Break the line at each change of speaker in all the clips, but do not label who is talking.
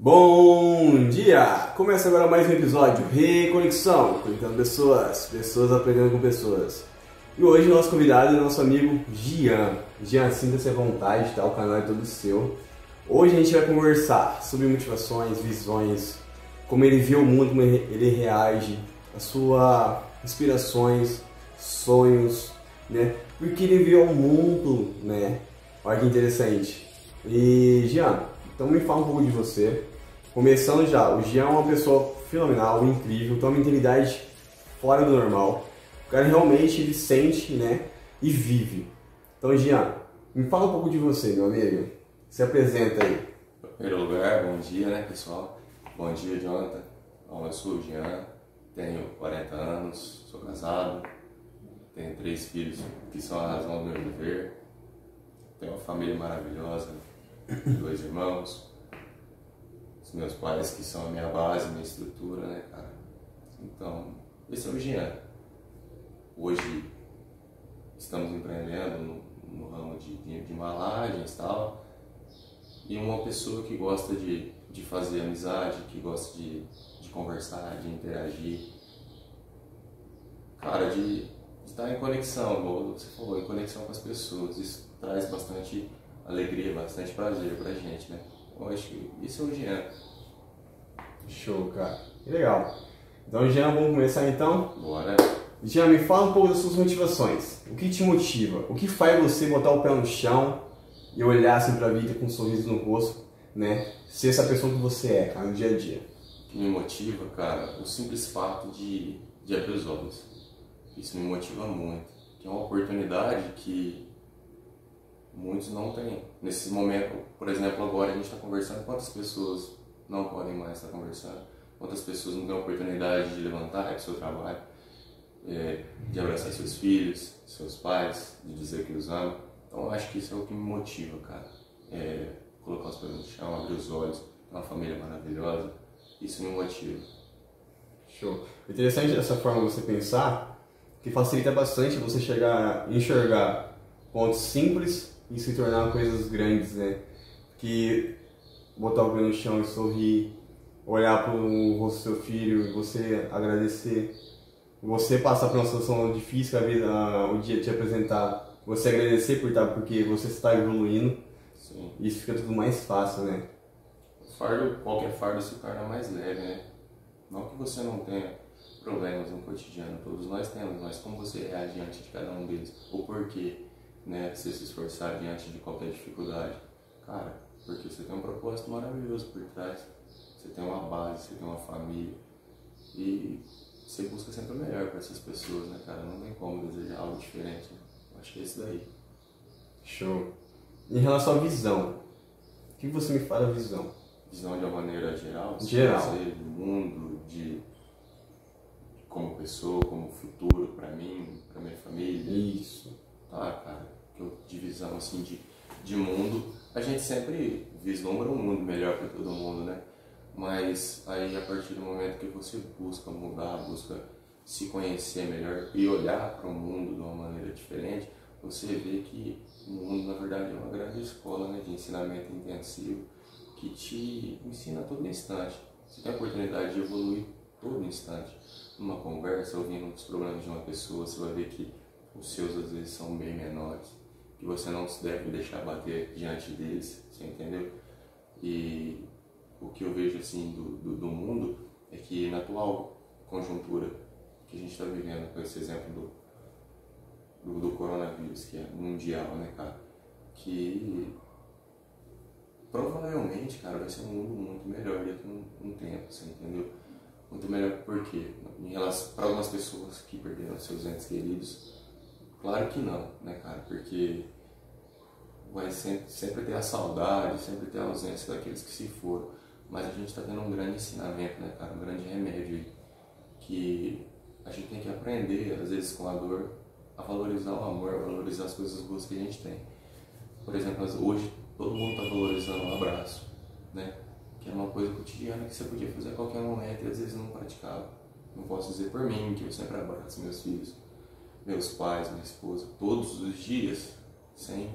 Bom dia! Começa agora mais um episódio Reconexão, conectando pessoas, pessoas aprendendo com pessoas. E hoje nosso convidado é nosso amigo Gian. Gian, sinta-se à vontade, tá? O canal é todo seu. Hoje a gente vai conversar sobre motivações, visões, como ele vê o mundo, como ele reage, as suas inspirações, sonhos, né? Porque ele vê o mundo, né? Olha que interessante. E Gian, então me fala um pouco de você. Começando já, o Gian é uma pessoa fenomenal, incrível, tem uma mentalidade fora do normal. O cara realmente ele sente, né? E vive. Então, Gian, me fala um pouco de você, meu amigo. Se apresenta aí.
Em primeiro lugar, bom dia, né, pessoal? Bom dia, Jonathan. Bom, eu sou o Jean, tenho 40 anos, sou casado, tenho três filhos que são a razão do meu viver, tenho uma família maravilhosa, dois irmãos, os meus pais que são a minha base, minha estrutura, né, cara? Então, esse é o Jean. Hoje estamos empreendendo no, no ramo de, de, de embalagens e tal, e uma pessoa que gosta de, de fazer amizade, que gosta de, de conversar, de interagir. Cara, de, de estar em conexão, como você falou, em conexão com as pessoas. Isso traz bastante alegria, bastante prazer pra gente, né? Eu acho que isso é o Jean.
Show, cara. Que legal. Então, Jean, vamos começar então?
Bora.
Jean, me fala um pouco das suas motivações. O que te motiva? O que faz você botar o pé no chão e olhar assim pra vida com um sorriso no rosto, né? Ser essa pessoa que você é, cara, no dia a dia.
O que me motiva, cara, o simples fato de, de abrir os olhos. Isso me motiva muito. Que é uma oportunidade que muitos não têm. Nesse momento, por exemplo, agora a gente está conversando, quantas pessoas não podem mais estar conversando? Quantas pessoas não têm a oportunidade de levantar do seu trabalho, é, de abraçar seus filhos, seus pais, de dizer que os ama? Então eu acho que isso é o que me motiva, cara. É colocar os pés no chão, abrir os olhos, ter uma família maravilhosa. Isso me motiva.
Show. Interessante essa forma de você pensar, que facilita bastante você chegar, enxergar pontos simples e se tornar coisas grandes, né? Que botar o pé no chão e sorrir, olhar para o rosto do seu filho e você agradecer, você passar por uma situação difícil que a vida, o dia te apresentar, você agradecer por estar, porque você está evoluindo,
Sim.
isso fica tudo mais fácil, né?
Fardo, qualquer fardo se torna mais leve, né? Não que você não tenha problemas no cotidiano, todos nós temos, mas como você reage diante de cada um deles, o porquê, né? Você se esforçar diante de qualquer dificuldade. Cara, porque você tem um propósito maravilhoso por trás, você tem uma base, você tem uma família e você busca sempre o melhor para essas pessoas, né, cara? Não tem como desejar algo diferente. Né? Acho que é isso daí.
Show. Em relação à visão, o que você me fala da visão?
visão de uma maneira geral,
Geral.
fazer do mundo, de como pessoa, como futuro para mim, para minha família,
Isso.
tá, cara? Que eu de visão assim de, de mundo, a gente sempre vislumbra um mundo melhor para todo mundo, né? Mas aí a partir do momento que você busca mudar, busca se conhecer melhor e olhar para o mundo de uma maneira diferente, você vê que o mundo na verdade é uma grande escola né, de ensinamento intensivo que te ensina a todo instante. Você tem a oportunidade de evoluir todo instante. Numa conversa, ouvindo os problemas de uma pessoa, você vai ver que os seus às vezes são bem menores, que você não se deve deixar bater diante deles, você entendeu? E o que eu vejo assim do, do, do mundo é que na atual conjuntura que a gente está vivendo, com esse exemplo do, do, do coronavírus, que é mundial, né, cara? Que provavelmente, cara, vai ser um mundo muito melhor daqui a um, um tempo, você entendeu? Muito melhor por quê? Em relação para algumas pessoas que perderam seus entes queridos, claro que não, né, cara? Porque vai sempre, sempre ter a saudade, sempre ter a ausência daqueles que se foram. Mas a gente está tendo um grande ensinamento, né, cara? Um grande remédio. Que a gente tem que aprender, às vezes com a dor, a valorizar o amor, a valorizar as coisas boas que a gente tem. Por exemplo, hoje todo mundo está valorizando um abraço, né? Que era uma coisa cotidiana que você podia fazer a qualquer momento e às vezes não praticava. Não posso dizer por mim que eu sempre abraço meus filhos, meus pais, minha esposa, todos os dias, sem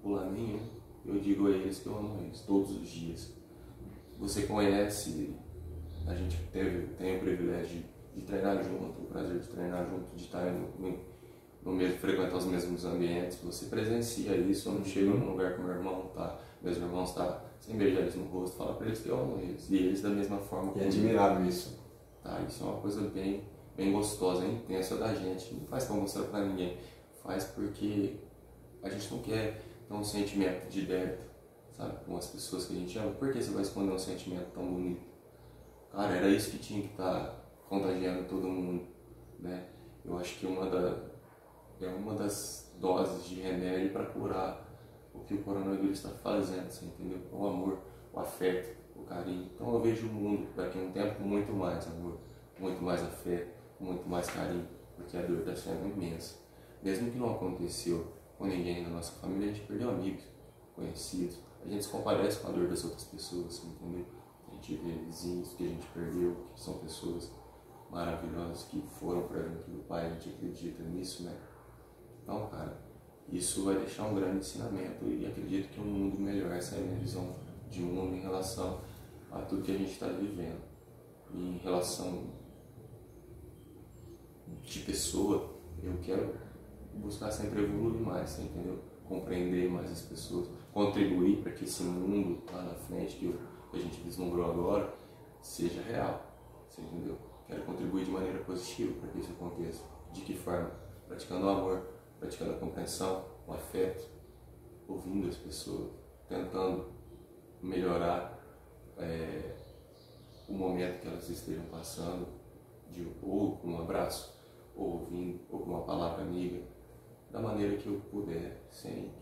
pular nenhum. Eu digo a eles que eu amo eles, todos os dias. você conhece, a gente teve, tem o privilégio de, de treinar junto, o prazer de treinar junto, de estar no, no mesmo, frequentar os mesmos ambientes, você presencia isso, eu não chego num lugar que meu irmão tá, meus irmãos tá, sem beijar eles no rosto, fala pra eles que eu amo eles, e eles da mesma forma.
E é admirável isso.
Tá, isso é uma coisa bem, bem gostosa, intensa da gente, não faz pra mostrar pra ninguém, faz porque a gente não quer ter um sentimento de débito, sabe, com as pessoas que a gente ama, por que você vai esconder um sentimento tão bonito? Cara, era isso que tinha que estar tá contagiando todo mundo, né? Eu acho que uma da, é uma das doses de remédio para curar o que o coronavírus está fazendo, você entendeu? O amor, o afeto, o carinho. Então eu vejo o mundo daqui a um tempo com muito mais amor, muito mais afeto, muito mais carinho, porque a dor está sendo imensa. Mesmo que não aconteceu com ninguém na nossa família, a gente perdeu amigos, conhecidos. A gente se comparece com a dor das outras pessoas, entendeu? A gente vê vizinhos que a gente perdeu, que são pessoas maravilhosas que foram para dentro do Pai, a gente acredita nisso, né? Então, cara, isso vai deixar um grande ensinamento e acredito que um mundo melhor, essa é a minha visão de mundo em relação a tudo que a gente está vivendo. Em relação de pessoa, eu quero buscar sempre evoluir mais, entendeu? Compreender mais as pessoas, contribuir para que esse mundo lá na frente, que, a gente vislumbrou agora, seja real, você entendeu? Quero contribuir de maneira positiva para que isso aconteça. De que forma? Praticando o amor, praticando a compreensão, o afeto, ouvindo as pessoas, tentando melhorar é, o momento que elas estejam passando, de, ou com um abraço, ou ouvindo, ou com uma palavra amiga, da maneira que eu puder, sem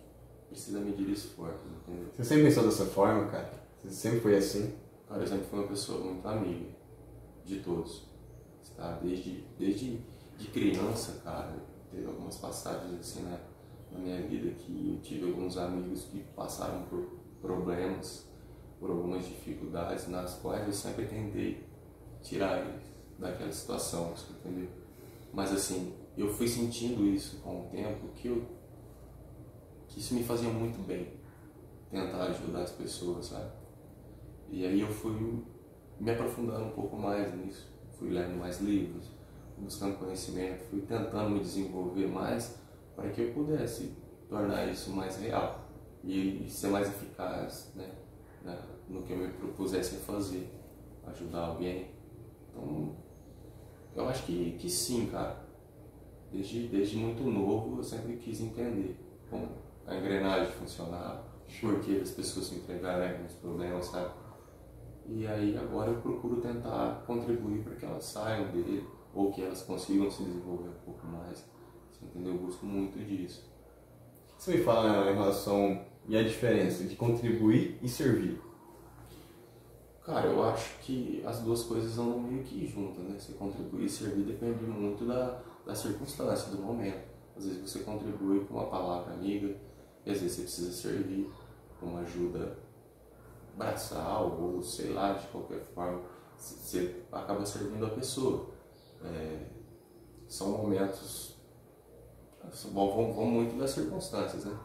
precisa medir esforços, entendeu?
Você sempre pensou dessa forma, cara? Você sempre foi assim?
Cara, eu sempre fui uma pessoa muito amiga de todos, tá? Desde, desde de criança, cara, teve algumas passagens assim na, na minha vida que eu tive alguns amigos que passaram por problemas, por algumas dificuldades, nas quais eu sempre tentei tirar eles daquela situação, entendeu? Mas assim, eu fui sentindo isso com o tempo que, eu, que isso me fazia muito bem, tentar ajudar as pessoas, sabe? E aí eu fui me aprofundando um pouco mais nisso, fui lendo mais livros, buscando conhecimento, fui tentando me desenvolver mais para que eu pudesse tornar isso mais real e ser mais eficaz né, no que eu me propusesse a fazer, ajudar alguém. Então, eu acho que, que sim, cara. Desde, desde muito novo eu sempre quis entender como a engrenagem funcionava, por que as pessoas se entregarem nos problemas, sabe? E aí agora eu procuro tentar contribuir para que elas saiam dele ou que elas consigam se desenvolver um pouco mais. Você entendeu? Eu busco muito disso.
Você me fala né, em relação e a diferença de contribuir e servir?
Cara, eu acho que as duas coisas andam meio que juntas, né? Você contribuir e servir depende muito da, da circunstância, do momento. Às vezes você contribui com uma palavra amiga, e às vezes você precisa servir com uma ajuda braçal, ou sei lá, de qualquer forma, você acaba servindo a pessoa. É, são momentos. Bom, vão, vão, muito das circunstâncias, né?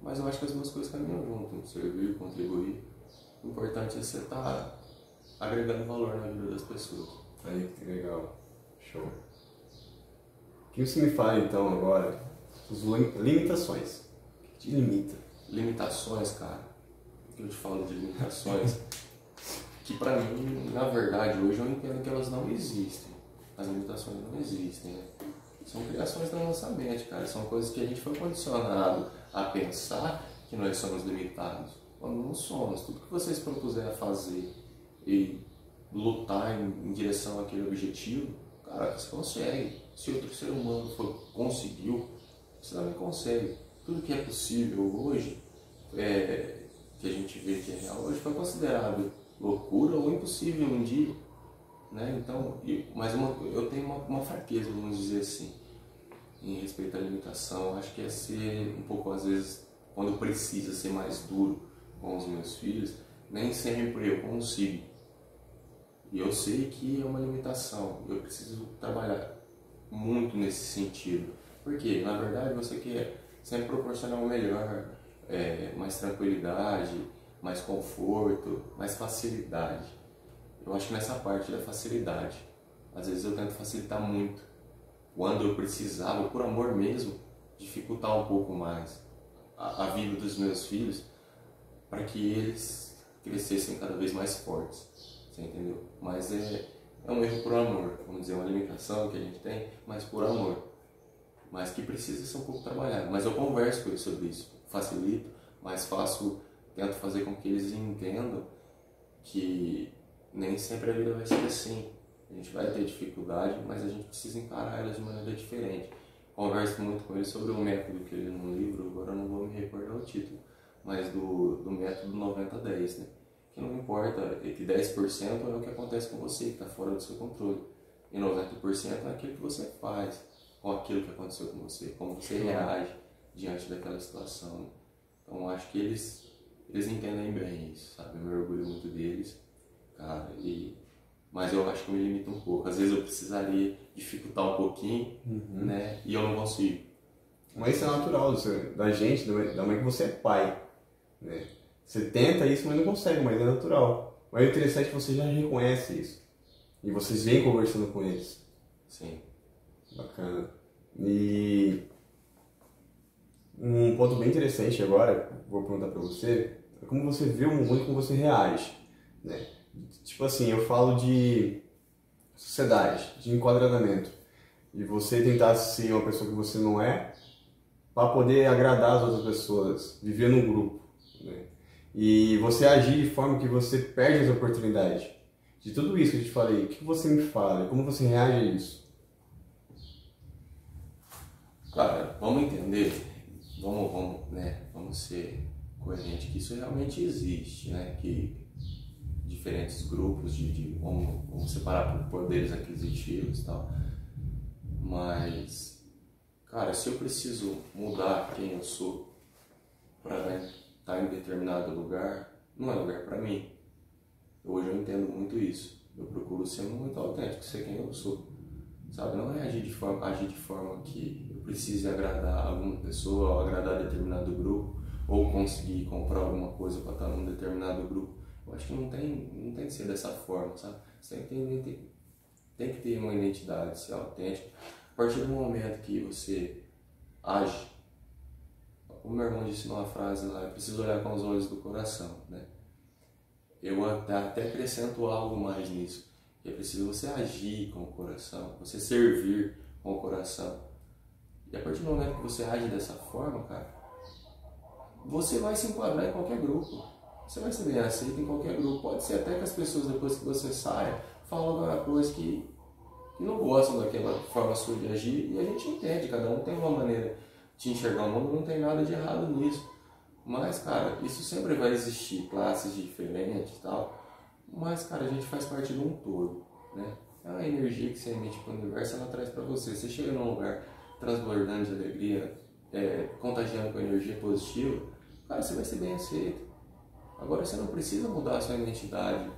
Mas eu acho que as duas coisas caminham junto, servir, contribuir. O importante é você estar tá agregando valor na vida das pessoas.
Aí, que legal. Show. O que você me fala então agora? As limitações. O que te limita?
Limitações, cara. O que eu te falo de limitações? que pra mim, na verdade, hoje eu entendo que elas não existem as limitações não existem, né? São criações da nossa mente, cara. São coisas que a gente foi condicionado a pensar que nós somos limitados. Quando não somos. Tudo que vocês propuserem a fazer e lutar em, em direção àquele objetivo, cara, você consegue. Se outro ser humano for, conseguiu, você também consegue. Tudo que é possível hoje, é, que a gente vê que é real hoje, foi considerado loucura ou impossível um dia. Né? Então, mas uma, eu tenho uma, uma, fraqueza, vamos dizer assim, em respeito à limitação. Acho que é ser um pouco, às vezes, quando precisa ser mais duro com os meus filhos, nem sempre eu consigo. E eu sei que é uma limitação, eu preciso trabalhar muito nesse sentido. Porque, na verdade, você quer sempre proporcionar o melhor, é, mais tranquilidade, mais conforto, mais facilidade. Eu acho que nessa parte da facilidade, às vezes eu tento facilitar muito. Quando eu precisava, por amor mesmo, dificultar um pouco mais a, a vida dos meus filhos, para que eles crescessem cada vez mais fortes. Você entendeu? Mas é, é um erro por amor, vamos dizer, uma limitação que a gente tem, mas por amor. Mas que precisa ser um pouco trabalhado. Mas eu converso com eles sobre isso, facilito, mas faço, tento fazer com que eles entendam que nem sempre a vida vai ser assim. A gente vai ter dificuldade, mas a gente precisa encarar elas de maneira diferente. Converso muito com eles sobre o método que ele no livro, agora não vou me recordar o título, mas do, do método 90-10, né? Que não importa, é que 10% é o que acontece com você, que está fora do seu controle. E 90% é aquilo que você faz com aquilo que aconteceu com você, como você reage diante daquela situação. Né? Então acho que eles, eles entendem bem isso, sabe? Eu me orgulho muito deles, cara, e mas eu acho que me limita um pouco. Às vezes eu precisaria dificultar um pouquinho, uhum. né? E eu não consigo.
Mas isso é natural da gente, da mãe que você é pai, né? Você tenta isso, mas não consegue, mas é natural. Mas o interessante é que você já reconhece isso. E vocês vêm conversando com eles.
Sim.
Bacana. E um ponto bem interessante agora, vou perguntar para você, é como você vê o mundo e como você reage, né? Tipo assim, eu falo de sociedade, de enquadramento, de você tentar ser uma pessoa que você não é, para poder agradar as outras pessoas, viver num grupo, né? E você agir de forma que você perde as oportunidades. De tudo isso que eu te falei, o que você me fala? Como você reage a isso?
Cara, vamos entender, vamos, vamos, né, vamos ser coerentes que isso realmente existe, né? Que diferentes grupos de, de vamos, vamos separar por poderes aquisitivos e tal. Mas, cara, se eu preciso mudar quem eu sou para estar tá em determinado lugar, não é lugar para mim. Hoje eu entendo muito isso. Eu procuro ser muito autêntico, ser quem eu sou. Sabe? Não é agir de forma, agir de forma que eu precise agradar alguma pessoa, ou agradar determinado grupo, ou conseguir comprar alguma coisa para estar num determinado grupo eu acho que não tem, não tem que ser dessa forma, sabe? Você tem tem que ter uma identidade, ser autêntico. A partir do momento que você age, o meu irmão disse numa frase lá, eu preciso olhar com os olhos do coração, né? Eu até acrescento algo mais nisso. É preciso você agir com o coração, você servir com o coração. E a partir do momento que você age dessa forma, cara, você vai se enquadrar em qualquer grupo você vai ser bem aceito em qualquer grupo. Pode ser até que as pessoas, depois que você saia, falam alguma coisa que, que não gostam daquela forma sua de agir. E a gente entende, cada um tem uma maneira de enxergar o mundo, não tem nada de errado nisso. Mas, cara, isso sempre vai existir, classes diferentes e tal. Mas, cara, a gente faz parte de um todo, né? É uma energia que você emite para o universo, ela traz para você. Você chega num lugar transbordando de alegria, é, contagiando com energia positiva, cara, você vai ser bem aceito. Agora você não precisa mudar a sua identidade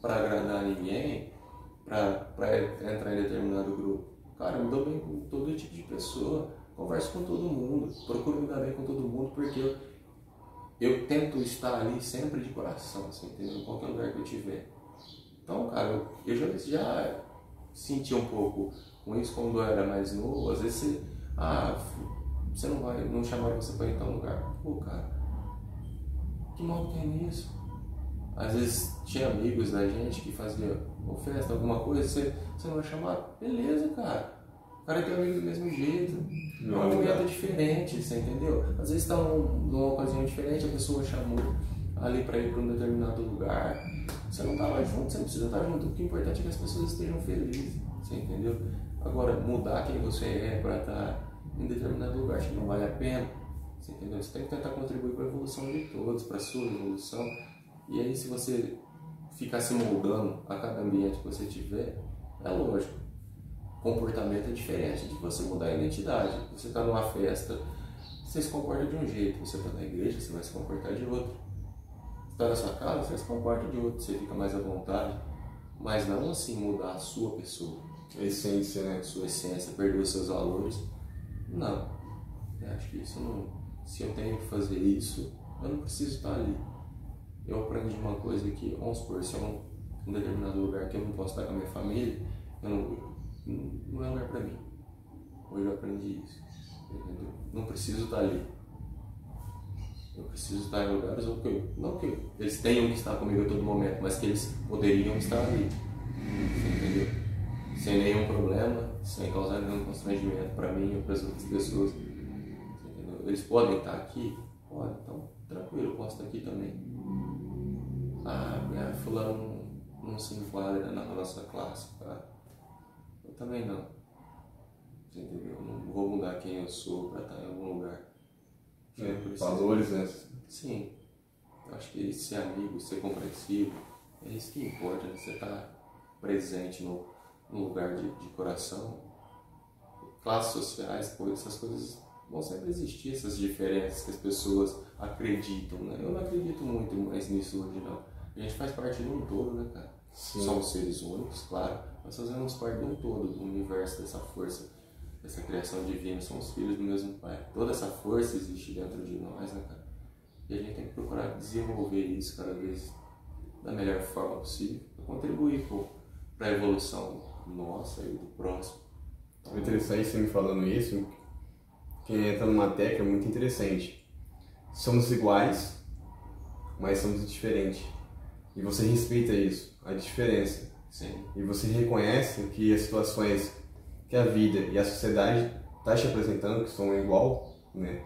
para agradar ninguém, para entrar em determinado grupo. Cara, eu me dou bem com todo tipo de pessoa, converso com todo mundo, procuro me dar bem com todo mundo, porque eu, eu tento estar ali sempre de coração, assim, entendeu? Em qualquer lugar que eu estiver. Então, cara, eu, eu já, já senti um pouco com isso quando eu era mais novo. Às vezes você, ah, você não vai, não chamaram você para ir em tal lugar. Pô, cara, que mal tem nisso? Às vezes tinha amigos da gente que faziam festa, alguma coisa, você, você não vai chamar? Beleza, cara. O cara tem amigo do mesmo jeito. Não, é um momento diferente, você entendeu? Às vezes está numa ocasião diferente, a pessoa chamou ali para ir para um determinado lugar. Você não estava junto, você não precisa estar junto. O que é importante é que as pessoas estejam felizes, você entendeu? Agora, mudar quem você é para estar em determinado lugar, acho que não vale a pena. Você entendeu? Você tem que tentar contribuir para a evolução de todos, para a sua evolução. E aí, se você ficar se moldando a cada ambiente que você tiver, é lógico. Comportamento é diferente de você mudar a identidade. Você está numa festa, você se comporta de um jeito. Você está na igreja, você vai se comportar de outro. Está na sua casa, você se comporta de outro. Você fica mais à vontade. Mas não assim mudar a sua pessoa.
A essência, né?
Sua essência, perder os seus valores. Não. Eu acho que isso não, se eu tenho que fazer isso, eu não preciso estar ali. eu aprendi uma coisa que, vamos supor, se é um, um determinado lugar que eu não posso estar com a minha família, eu não, não é lugar para mim. Hoje eu aprendi isso. Entendeu? Não preciso estar ali. Eu preciso estar em lugares eu, não que eles tenham que estar comigo a todo momento, mas que eles poderiam estar ali. Entendeu? Sem nenhum problema, sem causar nenhum constrangimento para mim ou para as outras pessoas. Entendeu? Eles podem estar aqui? Podem, então tranquilo, eu posso estar aqui também. Ah, fulano não, se enquadra na nossa classe, cara. Também não. Entendeu? Eu não vou mudar quem eu sou para estar em algum lugar.
É, valores, né?
Sim. Eu acho que ser amigo, ser compreensivo, é isso que importa, né? Você estar tá presente no, no lugar de, de coração. Classes sociais, coisas, essas coisas vão sempre existir, essas diferenças que as pessoas acreditam, né? Eu não acredito muito mais nisso hoje, não. A gente faz parte de um todo, né, cara? Sim. Somos seres únicos, claro, mas fazemos parte de um todo, do universo, dessa força essa criação divina, somos filhos do mesmo Pai. Toda essa força existe dentro de nós, né, cara? E a gente tem que procurar desenvolver isso cada vez da melhor forma possível, para contribuir para a evolução nossa e do próximo.
Então, interessante você me falando isso, que entra numa tecla muito interessante. Somos iguais, mas somos diferentes. E você respeita isso, a diferença.
Sim.
E você reconhece que as situações que a vida e a sociedade está te apresentando, que são igual, né?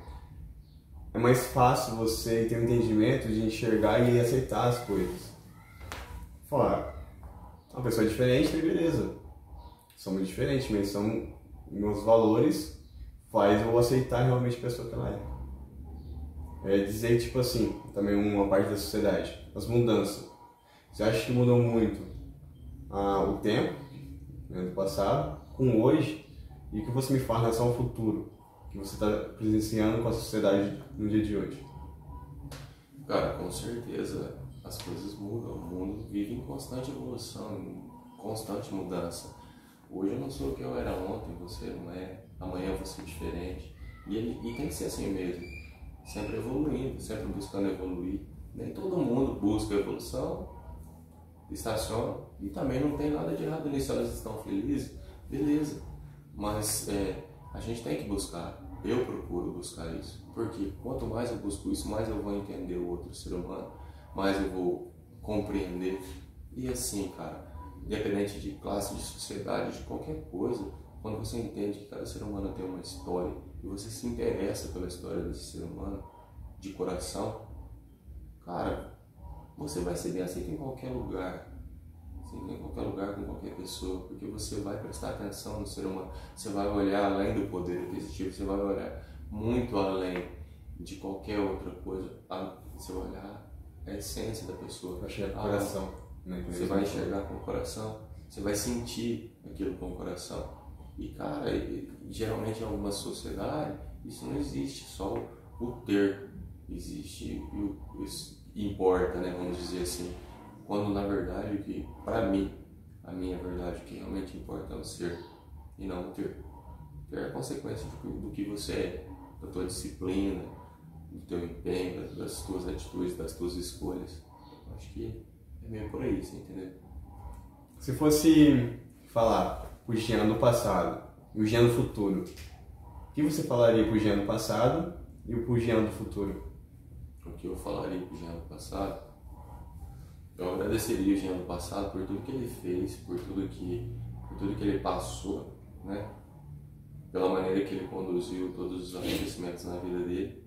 É mais fácil você ter um entendimento de enxergar e aceitar as coisas. Falar, uma pessoa diferente, beleza. Somos diferentes, mas são meus valores faz eu aceitar realmente a pessoa que ela é. É dizer, tipo assim, também uma parte da sociedade, as mudanças. Você acha que mudou muito ah, o tempo né, do passado, com hoje e o que você me em relação ao futuro que você está presenciando com a sociedade no dia de hoje?
Cara, com certeza as coisas mudam. O mundo vive em constante evolução, em constante mudança. Hoje eu não sou o que eu era ontem, você não é. Amanhã eu vou ser diferente. E, e tem que ser assim mesmo. Sempre evoluindo, sempre buscando evoluir. Nem todo mundo busca evolução, estaciona. E também não tem nada de errado nisso, elas estão felizes beleza. Mas é, a gente tem que buscar. Eu procuro buscar isso. Porque quanto mais eu busco isso, mais eu vou entender o outro ser humano, mais eu vou compreender. E assim, cara, independente de classe, de sociedade, de qualquer coisa, quando você entende que cada ser humano tem uma história e você se interessa pela história desse ser humano de coração, cara, você vai ser bem aceito em qualquer lugar em qualquer lugar, com qualquer pessoa, porque você vai prestar atenção no ser humano, você vai olhar além do poder aquisitivo, você vai olhar muito além de qualquer outra coisa, você vai olhar a essência da pessoa.
Vai chegar com o coração.
Né? Você vai enxergar com o coração, você vai sentir aquilo com o coração. E cara, geralmente em alguma sociedade, isso não existe, só o ter existe o, importa, né? Vamos dizer assim. Quando na verdade que, para mim, a minha verdade, que realmente importa é o ser e não o ter. Ter é a consequência do que você é, da tua disciplina, do teu empenho, das tuas atitudes, das tuas escolhas. Acho que é meio por aí, você entendeu?
Se fosse falar o Jean do passado e o Jean do futuro, o que você falaria pro Jean do passado e pro Jean do futuro?
O que eu falaria pro Jean do passado? Eu agradeceria o Jean do passado por tudo que ele fez, por tudo que, por tudo que ele passou, né? Pela maneira que ele conduziu todos os acontecimentos na vida dele,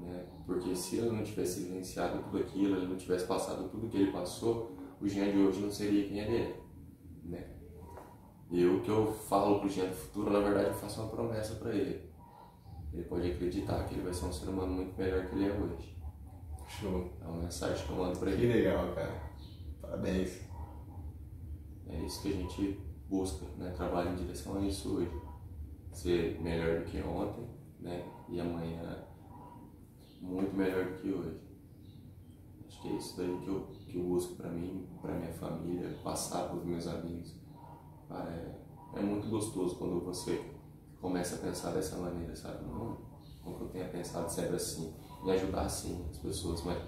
né? Porque se ele não tivesse vivenciado tudo aquilo, ele não tivesse passado tudo que ele passou, o Jean de hoje não seria quem ele é, né? E o que eu falo pro Jean do futuro, na verdade, eu faço uma promessa para ele. Ele pode acreditar que ele vai ser um ser humano muito melhor que ele é hoje.
Show.
É uma mensagem que eu mando pra
ele.
Que
legal, cara. Parabéns.
É isso que a gente busca, né? Trabalha em direção a isso hoje. Ser melhor do que ontem, né? E amanhã muito melhor do que hoje. Acho que é isso daí que eu, que eu busco pra mim, pra minha família, passar pros meus amigos. Cara, é, é muito gostoso quando você começa a pensar dessa maneira, sabe? Não, não que eu tenha pensado sempre assim me ajudar sim as pessoas, mas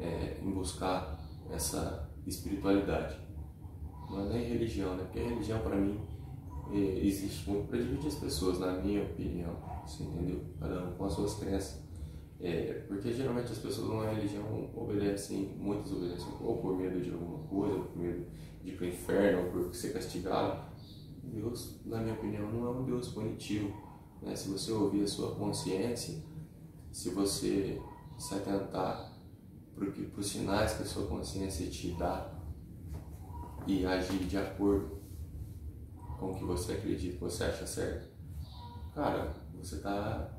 é, em buscar essa espiritualidade. É nem religião, né? Porque a religião para mim é, existe muito para dividir as pessoas, na minha opinião, você entendeu? Cada um com as suas crenças. É, porque geralmente as pessoas numa religião obedecem, muitas obedecem ou por medo de alguma coisa, ou por medo de ir para o inferno, ou por ser castigado. Deus, na minha opinião, não é um Deus punitivo. Né? Se você ouvir a sua consciência, se você se atentar para os sinais que a sua consciência te dá e agir de acordo com o que você acredita, que você acha certo, cara, você está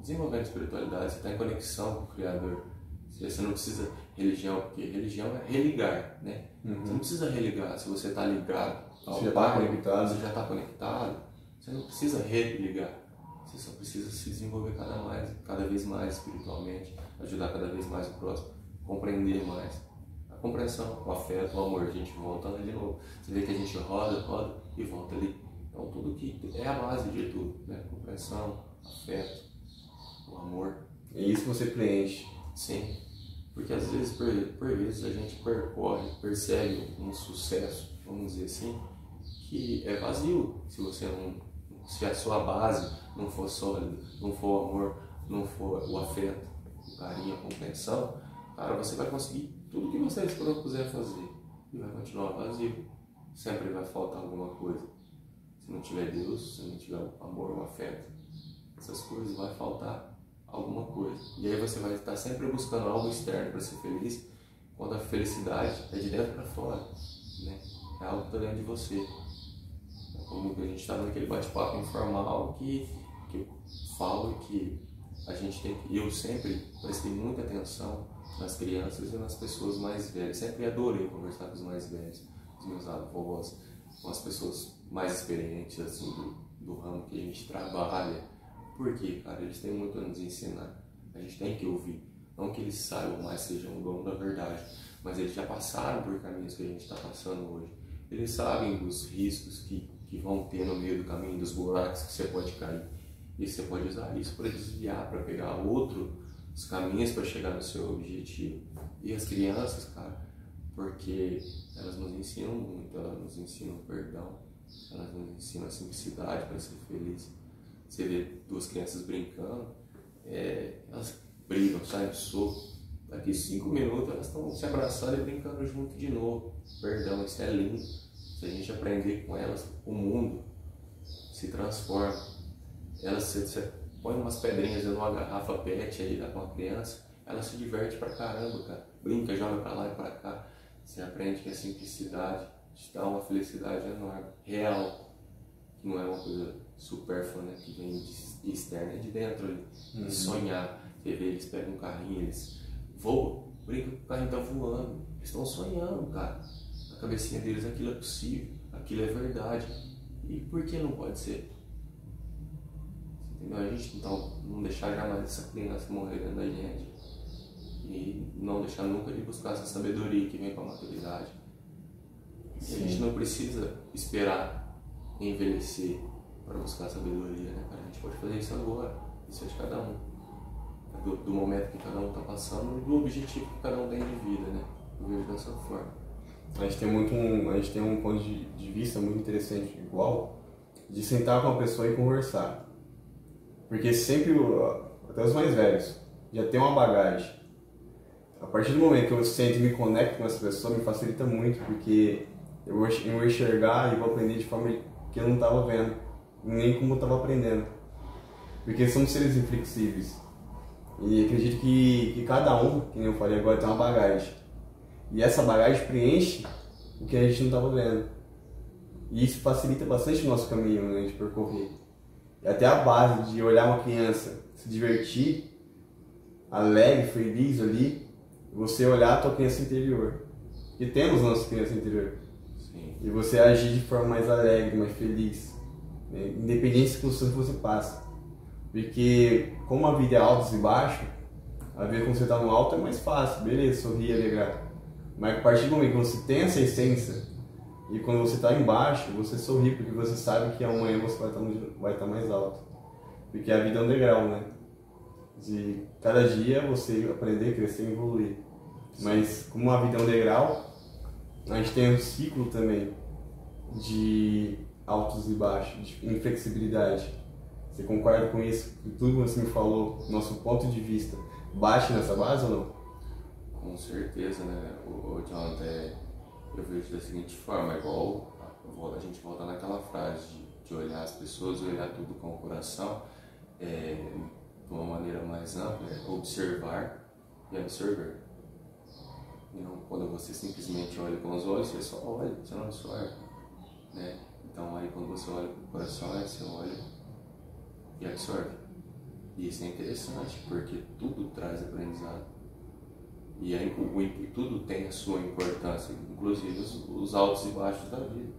desenvolvendo espiritualidade, você está em conexão com o Criador. Você não precisa religião, porque religião é religar, né? Uhum. Você não precisa religar se você está ligado
ao você já está conectado.
Você já está conectado. Você não precisa religar. Você só precisa se desenvolver cada, mais, cada vez mais espiritualmente, ajudar cada vez mais o próximo, compreender mais. A compreensão, o afeto, o amor, a gente volta ali de novo. Você vê que a gente roda, roda e volta ali. Então tudo que é a base de tudo, né? Compreensão, afeto, o amor.
É isso que você preenche.
Sim. Porque às vezes, por, por vezes, a gente percorre, persegue um sucesso, vamos dizer assim, que é vazio se você não. Se a sua base não for sólida, não for amor, não for o afeto, o carinho, a compreensão, cara, você vai conseguir tudo que você quiser fazer e vai continuar vazio. Sempre vai faltar alguma coisa. Se não tiver Deus, se não tiver o amor, o afeto, essas coisas vai faltar alguma coisa. E aí você vai estar sempre buscando algo externo para ser feliz, quando a felicidade é de dentro para fora, né? É algo que está dentro de você. Como a gente está naquele bate-papo informal que, que eu falo que a gente tem que, eu sempre prestei muita atenção nas crianças e nas pessoas mais velhas. Sempre adorei conversar com os mais velhos, os meus avós, com as pessoas mais experientes assim, do, do ramo que a gente trabalha porque, cara, eles têm muito a nos ensinar. A gente tem que ouvir. Não que eles saibam mais, sejam o dono da verdade, mas eles já passaram por caminhos que a gente está passando hoje. Eles sabem dos riscos que, que vão ter no meio do caminho, dos buracos que você pode cair. E você pode usar isso para desviar, para pegar outros caminhos para chegar no seu objetivo. E as crianças, cara, porque elas nos ensinam muito, elas nos ensinam perdão, elas nos ensinam a simplicidade para ser feliz. Você vê duas crianças brincando, é, elas brigam, saem soco. Daqui cinco minutos elas estão se abraçando e brincando junto de novo. Perdão, isso é lindo. Se a gente aprender com elas, o mundo se transforma. Elas se, se põe umas pedrinhas de uma garrafa pet aí com a criança, ela se diverte pra caramba, cara. Brinca, joga pra lá e pra cá. Você aprende que a simplicidade te dá uma felicidade enorme, real. Não é uma coisa supérflua, né? Que vem de externa, é de dentro ali. Uhum. De sonhar. Você vê, eles pegam um carrinho, eles voam, brinca que o carrinho tá voando. Eles estão sonhando, cara. Cabecinha deles aquilo é possível, aquilo é verdade. E por que não pode ser? Entendeu? A gente então não deixar jamais essa criança morrer dentro da gente. E não deixar nunca de buscar essa sabedoria que vem com a maturidade. A gente não precisa esperar envelhecer para buscar sabedoria, né, cara? A gente pode fazer isso agora, isso é de cada um. Do, do momento que cada um está passando e do objetivo que cada um tem de vida, né? Eu vejo dessa forma.
A gente tem muito um, a gente tem um ponto de, de vista muito interessante, igual, de sentar com a pessoa e conversar. Porque sempre, até os mais velhos, já tem uma bagagem. A partir do momento que eu sento e me conecto com essa pessoa, me facilita muito, porque eu vou, enxergar e vou aprender de forma que eu não estava vendo nem como eu estava aprendendo. Porque somos seres inflexíveis. E acredito que, que cada um, que eu falei agora, tem uma bagagem. E essa bagagem preenche o que a gente não estava vendo. E isso facilita bastante o nosso caminho né, de percorrer. E até a base de olhar uma criança se divertir, alegre, feliz ali, você olhar a tua criança interior. E temos nossa criança interior. Sim. E você agir de forma mais alegre, mais feliz. Né? Independente das circunstâncias que você passa. Porque como a vida é altos e baixos, a vida quando você está no alto é mais fácil, beleza, sorrir, alegrar. Mas a partir do momento que você tem essa essência e quando você está embaixo, você sorri porque você sabe que amanhã você vai estar, tá vai estar tá mais alto. Porque a vida é um degrau, né? De cada dia você aprender, crescer e evoluir. Mas como a vida é um degrau, a gente tem um ciclo também de altos e baixos, de inflexibilidade. Você concorda com isso? Tudo que você me falou, nosso ponto de vista, bate nessa base ou não?
Com certeza, né? O, o Jonathan, é, eu vejo da seguinte forma, igual a, gente volta naquela frase de, de, olhar as pessoas, olhar tudo com o coração, é, de uma maneira mais ampla, é observar e absorver. Não quando você simplesmente olha com os olhos, você só olha, você não absorve. Né? Então aí quando você olha com o coração, aí você olha e absorve. E isso é interessante, porque tudo traz aprendizado. E aí, o, tudo tem a sua importância, inclusive os, os, altos e baixos da vida.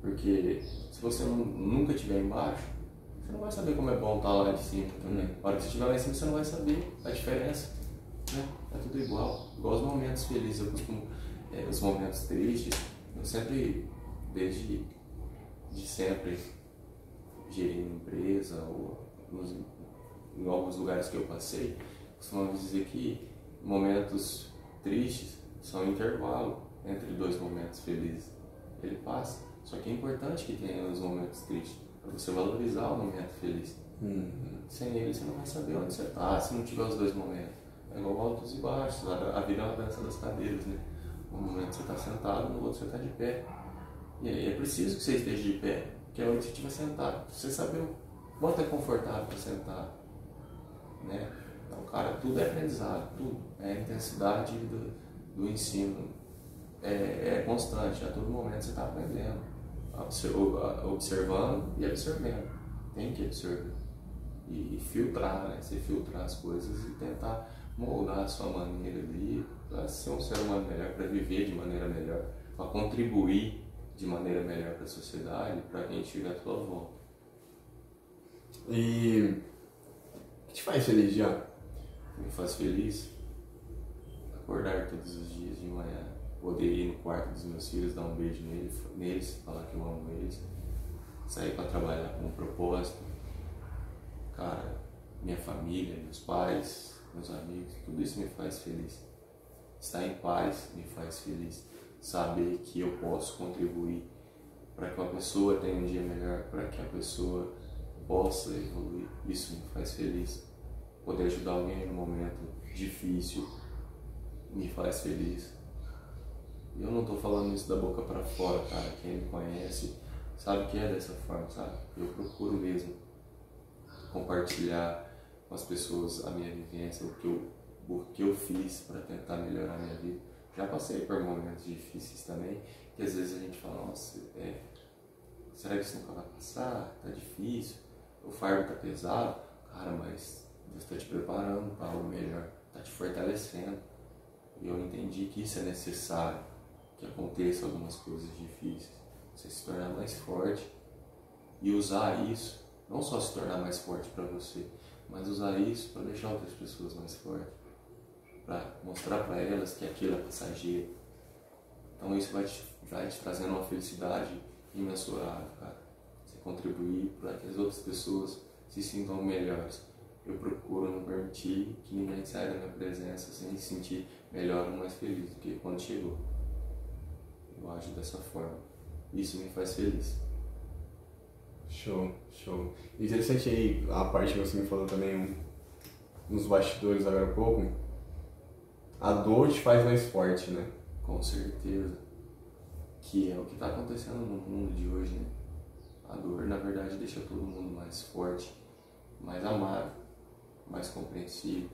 Porque se você não, nunca estiver embaixo, você não vai saber como é bom estar lá de cima também. Na hora que você estiver lá em cima, você não vai saber a diferença. Né? É tudo igual. Igual os momentos felizes. Eu costumo, é, os momentos tristes, eu sempre, desde de sempre, gerindo empresa ou nos, em alguns lugares que eu passei, costumamos dizer que momentos tristes são intervalo entre dois momentos felizes. Ele passa. Só que é importante que tenha os momentos tristes, para você valorizar o momento feliz. Uhum. Sem ele, você não vai saber onde você está, se não tiver os dois momentos. É igual altos e baixos, a vida é uma dança das cadeiras, né? Um momento você está sentado, no outro você está de pé. E aí é preciso que você esteja de pé, que é onde você estiver sentado. Você saber o quanto é confortável para sentar. Né? Então, cara, tudo é aprendizado, tudo. É a intensidade do, do ensino. É, é, constante, a todo momento você está aprendendo, observando e absorvendo. Tem que absorver. E, e filtrar, né? Você filtrar as coisas e tentar moldar a sua maneira ali para ser um ser humano melhor, para viver de maneira melhor, para contribuir de maneira melhor para a sociedade, para quem estiver à sua volta.
E o que te faz feliz,
Me faz feliz acordar todos os dias de manhã, poder ir no quarto dos meus filhos, dar um beijo neles, neles falar que eu amo eles, sair para trabalhar com um propósito. Cara, minha família, meus pais, meus amigos, tudo isso me faz feliz. Estar em paz me faz feliz. Saber que eu posso contribuir para que uma pessoa tenha um dia melhor, para que a pessoa possa evoluir, isso me faz feliz. Poder ajudar alguém em um momento difícil me faz feliz. E eu não estou falando isso da boca para fora, cara. Quem me conhece sabe que é dessa forma, sabe? Eu procuro mesmo compartilhar com as pessoas a minha vivência, o que eu, o que eu fiz para tentar melhorar a minha vida. Já passei por momentos difíceis também, que às vezes a gente fala, nossa, é, será que isso nunca vai passar? Tá difícil o fardo tá pesado, cara, mas Deus está te preparando para algo melhor, está te fortalecendo. E eu entendi que isso é necessário, que aconteça algumas coisas difíceis, você se tornar mais forte e usar isso, não só se tornar mais forte para você, mas usar isso para deixar outras pessoas mais fortes, para mostrar para elas que aquilo é passageiro. Então isso vai te, vai te trazendo uma felicidade imensurável, cara contribuir para que as outras pessoas se sintam melhores. Eu procuro não permitir que ninguém saia da minha presença sem se sentir melhor ou mais feliz do que quando chegou. Eu acho dessa forma. Isso me faz feliz.
Show, show. Interessante aí a parte que você me falou também nos bastidores agora há pouco. A dor te faz mais forte, né?
Com certeza. Que é o que está acontecendo no mundo de hoje, né? A dor, na verdade, deixa todo mundo mais forte, mais amável, mais compreensivo.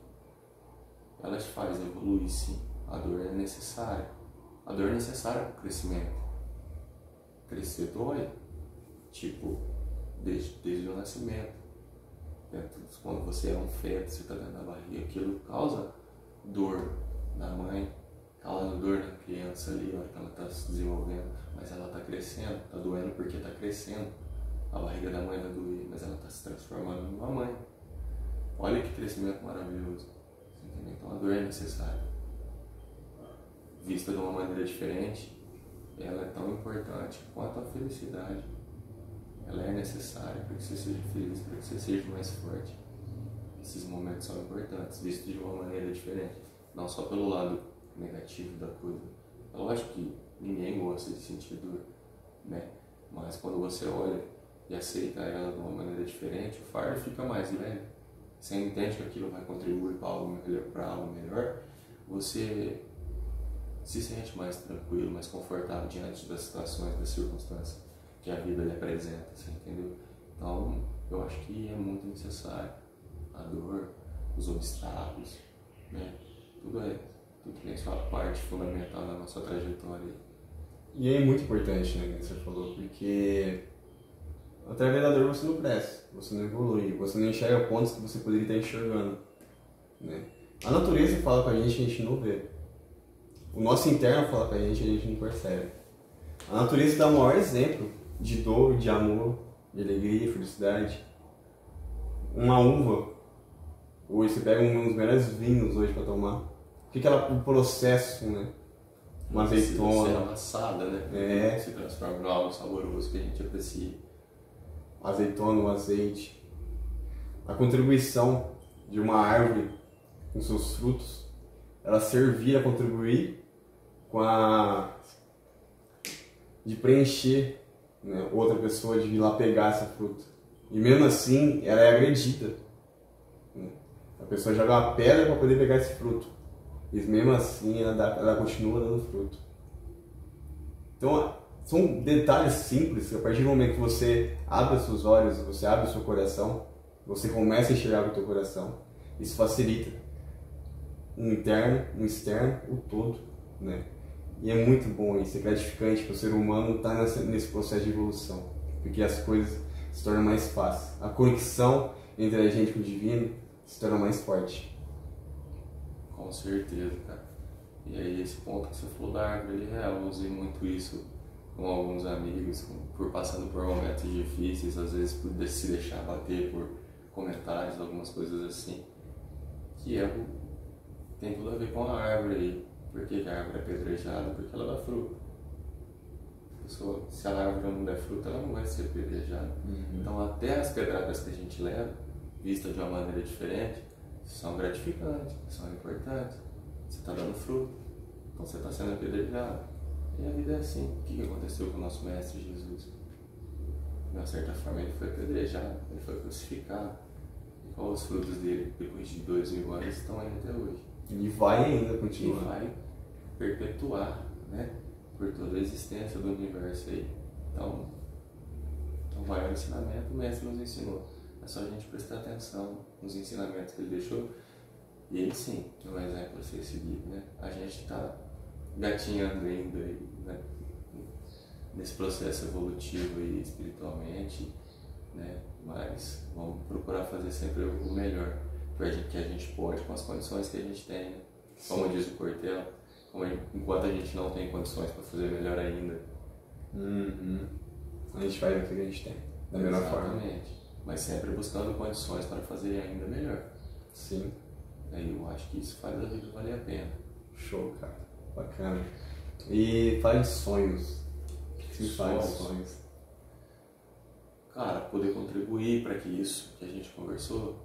Ela te faz evoluir, sim. A dor é necessária. A dor é necessária para o crescimento. Crescer dói, tipo, desde, desde o nascimento. Quando você é um feto, você está dentro da barriga, aquilo causa dor na mãe, causa dor na criança ali, a hora que ela está se desenvolvendo, mas ela está crescendo, está doendo porque está crescendo a barriga da mãe vai doer, mas ela está se transformando numa mãe. Olha que crescimento maravilhoso. Então a dor é necessária. Vista de uma maneira diferente, ela é tão importante quanto a felicidade. Ela é necessária para que você seja feliz, para que você seja mais forte. Esses momentos são importantes, vistos de uma maneira diferente. Não só pelo lado negativo da coisa. É lógico que ninguém gosta de sentir dor, né? Mas quando você olha e aceita ela de uma maneira diferente, o fardo fica mais leve. Você entende que aquilo vai contribuir para algo melhor, para algo melhor, você se sente mais tranquilo, mais confortável diante das situações, das circunstâncias que a vida lhe apresenta, você entendeu? Então, eu acho que é muito necessário a dor, os obstáculos, né? Tudo é, tudo tem sua parte fundamental na nossa trajetória.
E é muito importante, né, que você falou, porque através da dor você não cresce, você não evolui, você não enxerga pontos que você poderia estar enxergando, né? A natureza fala com a gente e a gente não vê. O nosso interno fala com a gente e a gente não percebe. A natureza dá o maior exemplo de dor, de amor, de alegria, felicidade. Uma uva, hoje você pega um dos melhores vinhos hoje para tomar. O que, que ela, o processo, né? Uma azeitona.
Ser amassada, né?
É.
Se transforma em algo saboroso que a gente aprecia.
Azeitona, o azeite. A contribuição de uma árvore com seus frutos, ela servir a contribuir com a de preencher né, outra pessoa de ir lá pegar essa fruta. E mesmo assim, ela é agredida. Né? A pessoa joga uma pedra para poder pegar esse fruto. E mesmo assim, ela, dá, ela continua dando fruto. Então, são detalhes simples que a partir do momento que você abre os seus olhos, você abre o seu coração, você começa a enxergar o teu coração, isso facilita. Um interno, um externo, o todo, né? E é muito bom isso, é gratificante para o ser humano estar tá nesse processo de evolução, porque as coisas se tornam mais fáceis. A conexão entre a gente com o divino se torna mais forte.
Com certeza, cara. E aí esse ponto que você falou da árvore, é, eu usei muito isso com alguns amigos, com, por passando por momentos difíceis, às vezes por se deixar bater por comentários, algumas coisas assim, que é, tem tudo a ver com a árvore aí. Por que, que a árvore é apedrejada? Porque ela dá fruto. Pessoa, se a árvore não der fruto, ela não vai ser apedrejada. Uhum. Então, até as pedradas que a gente leva, vistas de uma maneira diferente, são gratificantes, são importantes. Você está dando fruto, então você está sendo apedrejado. E a vida é assim. O que aconteceu com o nosso Mestre Jesus? De uma certa forma, ele foi apedrejado, ele foi crucificado. E qual os frutos dele, depois de dois mil anos, estão aí até hoje?
E vai ainda continuar.
E vai perpetuar, né? Por toda a existência do universo aí. Então, então o maior ensinamento o Mestre nos ensinou. É só a gente prestar atenção nos ensinamentos que ele deixou. E ele sim é um exemplo a ser seguido, né? A gente está gatinhando ainda aí, né? nesse processo evolutivo aí espiritualmente, né? Mas vamos procurar fazer sempre o melhor que a gente pode com as condições que a gente tem, né? Como diz o Cortel, enquanto a gente não tem condições para fazer melhor ainda.
Uhum. A gente faz o que a gente tem, da melhor
Exatamente.
forma.
Exatamente. Mas sempre buscando condições para fazer ainda melhor.
Sim.
Aí eu acho que isso faz a vida valer a pena.
Show, cara. Bacana. E fale de sonhos. O que faz de sonhos?
Cara, poder contribuir para que isso que a gente conversou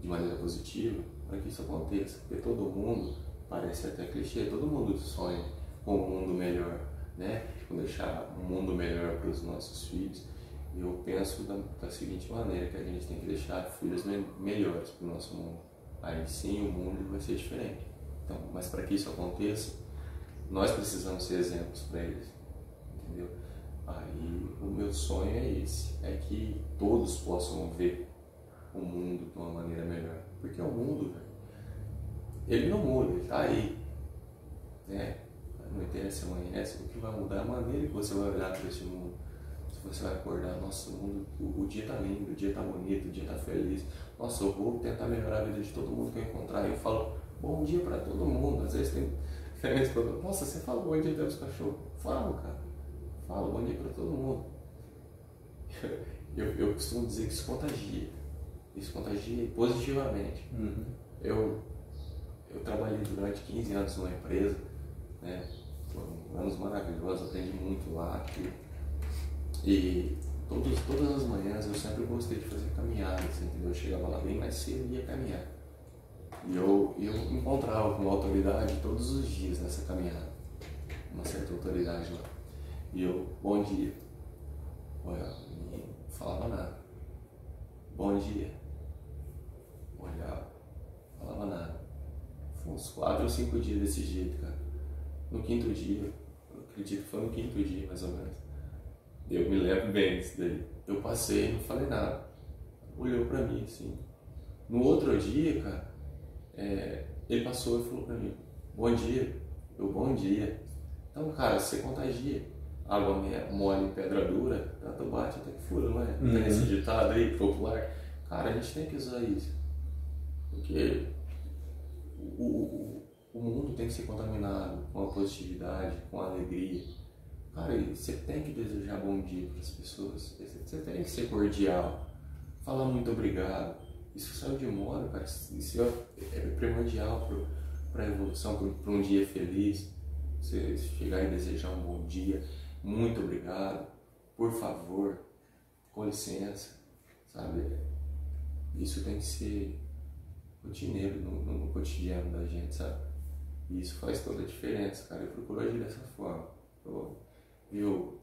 de maneira positiva, para que isso aconteça. Porque todo mundo, parece até clichê, todo mundo sonha com um mundo melhor, né? Com deixar um mundo melhor para os nossos filhos. E eu penso da, da, seguinte maneira, que a gente tem que deixar filhos me melhores para o nosso mundo. Aí sim o mundo vai ser diferente. Então, mas para que isso aconteça, nós precisamos ser exemplos para eles, entendeu? Aí o meu sonho é esse, é que todos possam ver o mundo de uma maneira melhor. Porque o mundo, ele não muda, ele está aí. Né? Não interessa amanhece, o que vai mudar é a maneira que você vai olhar para esse mundo. Se você vai acordar, nossa, o mundo, o, o dia está lindo, o dia está bonito, o dia está feliz. Nossa, eu vou tentar melhorar a vida de todo mundo que eu encontrar. Eu falo, bom dia para todo mundo. Às vezes tem diferentes pessoas. Nossa, você fala bom dia para os cachorros? Falo, cara. Falo bom dia para todo mundo. Eu, eu costumo dizer que isso contagia. Isso contagia positivamente.
Uhum.
Eu, eu trabalhei durante 15 anos numa empresa, né? Foram anos maravilhosos, aprendi muito lá. E todos, todas as manhãs eu sempre gostei de fazer caminhadas, entendeu? Eu chegava lá bem mais cedo e ia caminhar. E eu, eu encontrava com autoridade todos os dias nessa caminhada. Uma certa autoridade lá. E eu, bom dia. Olha, não falava nada. Bom dia. Olhava, falava nada. Foi uns quatro ou cinco dias desse jeito, cara. No quinto dia, eu acredito que foi no quinto dia mais ou menos. Eu me lembro bem disso daí. Eu passei, não falei nada. Olhou pra mim assim. No outro dia, cara, é, ele passou e falou pra mim: Bom dia. Eu, bom dia. Então, cara, você contagia. Água mole pedra dura, tanto bate até que fura, não é? Uhum. Tem esse ditado aí popular. Cara, a gente tem que usar isso. Porque o, o, o mundo tem que ser contaminado com a positividade, com a alegria. Cara, você tem que desejar bom dia para as pessoas. Você tem que ser cordial. Falar muito obrigado. Isso saiu de moda, cara. Isso é, é primordial para a evolução, para um dia feliz. Você chegar e desejar um bom dia. Muito obrigado. Por favor. Com licença. Sabe? Isso tem que ser rotineiro no, no, no cotidiano da gente, sabe? E isso faz toda a diferença, cara. Eu procuro agir dessa forma. Eu, eu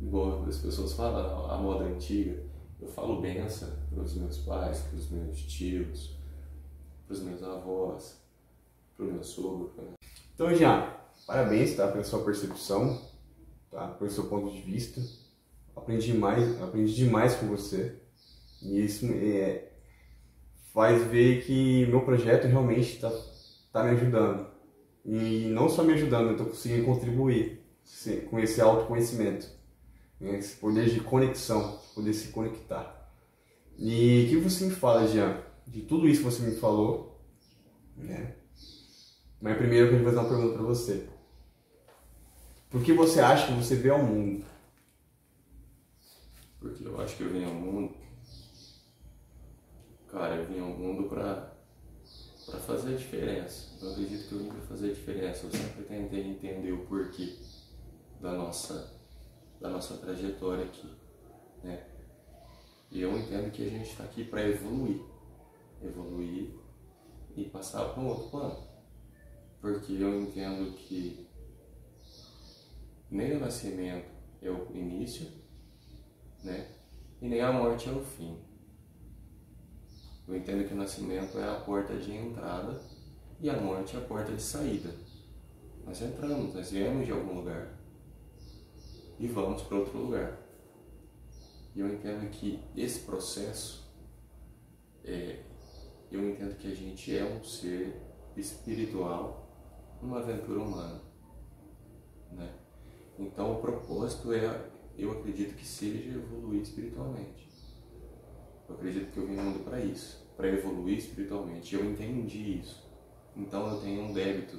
igual as pessoas falam, a moda antiga, eu falo benção para os meus pais, para os meus tios, para os meus avós, para o meu sogro. Pra...
Então, já, parabéns tá, pela sua percepção, tá, pelo seu ponto de vista. Aprendi mais, aprendi demais com você. E isso é, faz ver que meu projeto realmente está tá me ajudando. E não só me ajudando, eu estou conseguindo contribuir com esse autoconhecimento, né? esse poder de conexão, poder se conectar. E o que você me fala, Jean, de tudo isso que você me falou, né? Mas primeiro eu quero fazer uma pergunta para você. Por que você acha que você vê ao mundo?
Porque eu acho que eu venho ao mundo Cara, eu vim ao mundo para para fazer a diferença. Eu acredito que eu vim para fazer a diferença. Eu sempre tentei entender o porquê da nossa da nossa trajetória aqui, né? E eu entendo que a gente está aqui para evoluir, evoluir e passar para um outro plano, porque eu entendo que nem o nascimento é o início, né? E nem a morte é o fim. Eu entendo que o nascimento é a porta de entrada e a morte é a porta de saída. Nós entramos, nós viemos de algum lugar e vamos para outro lugar. E eu entendo que esse processo, é, eu entendo que a gente é um ser espiritual numa aventura humana. Né? Então o propósito é, eu acredito que seja evoluir espiritualmente. Eu acredito que eu vim ao mundo para isso, para evoluir espiritualmente. Eu entendi isso. Então eu tenho um débito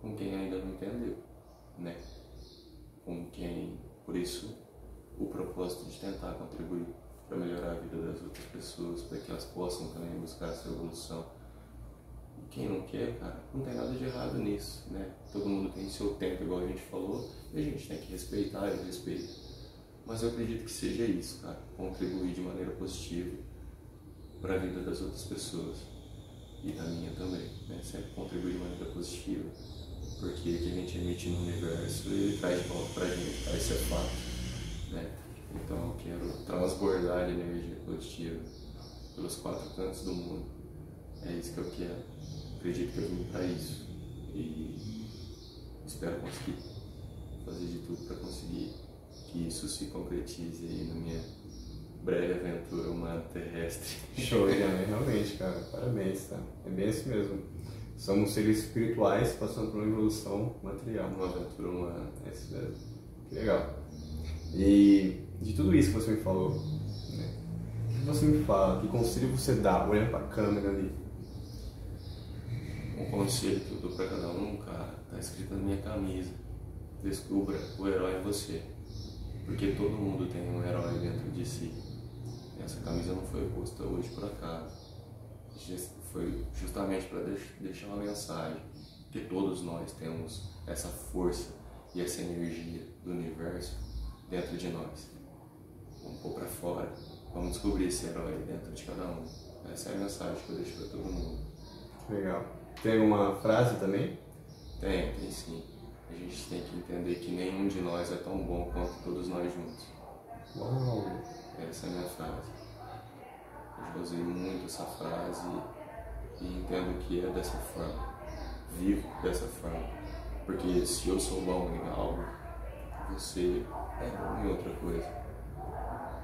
com quem ainda não entendeu, né? Com quem, por isso, o propósito de tentar contribuir para melhorar a vida das outras pessoas, para que elas possam também buscar essa evolução. E quem não quer, cara, não tem nada de errado nisso, né? Todo mundo tem seu tempo, igual a gente falou, e a gente tem que respeitar e respeito. Mas eu acredito que seja isso, cara. Contribuir de maneira positiva para a vida das outras pessoas. E da minha também. Né? Sempre contribuir de maneira positiva. Porque o que a gente emite no universo, ele traz de volta pra gente, cara. Isso é fato. Né? Então eu quero transbordar de energia positiva pelos quatro cantos do mundo. É isso que eu quero. Acredito que eu vim para isso. E espero conseguir fazer de tudo para conseguir que isso se concretize aí na minha breve aventura humana terrestre.
Show, né? realmente, cara, parabéns, tá? É bem assim mesmo. Somos seres espirituais passando por uma evolução material.
Uma aventura humana.
É. Que legal. E de tudo isso que você me falou, né? o que você me fala? Que conselho você dá olhando pra câmera ali?
Um conselho que eu dou pra cada um, cara, tá escrito na minha camisa. Descubra o herói em você porque todo mundo tem um herói dentro de si. Essa camisa não foi posta hoje por acaso. Foi justamente para deixar uma mensagem que todos nós temos essa força e essa energia do universo dentro de nós. Vamos pôr para fora, vamos descobrir esse herói dentro de cada um. Essa é a mensagem que eu deixo para todo mundo.
Legal. Tem alguma frase também?
Tem, tem sim. A gente tem que entender que nenhum de nós é tão bom quanto todos nós juntos.
Uau!
Essa é a minha frase. Eu já usei muito essa frase e entendo que é dessa forma. Vivo dessa forma. Porque se eu sou bom em algo, você é bom em outra coisa.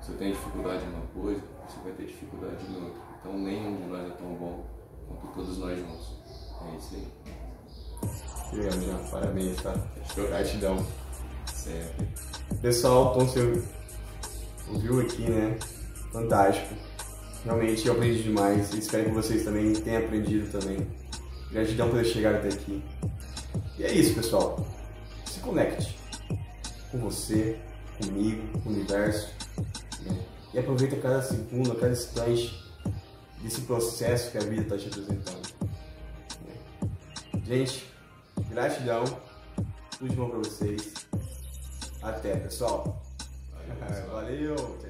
Se eu tenho dificuldade em uma coisa, você vai ter dificuldade em outra. Então nenhum de nós é tão bom quanto todos nós juntos. É isso aí.
Legal, Jean. Parabéns, tá? Gratidão.
Sempre.
Pessoal, então você ouviu aqui, né? Fantástico. Realmente eu aprendi demais. Espero que vocês também tenham aprendido também. Gratidão por ter chegado até aqui. E é isso, pessoal. Se conecte com você, comigo, com o universo. Né? E aproveita cada segundo, cada instante desse processo que a vida está te apresentando. né? Gente, gratidão. Tudo de bom para vocês. Até, pessoal.
Valeu, pessoal.
Valeu.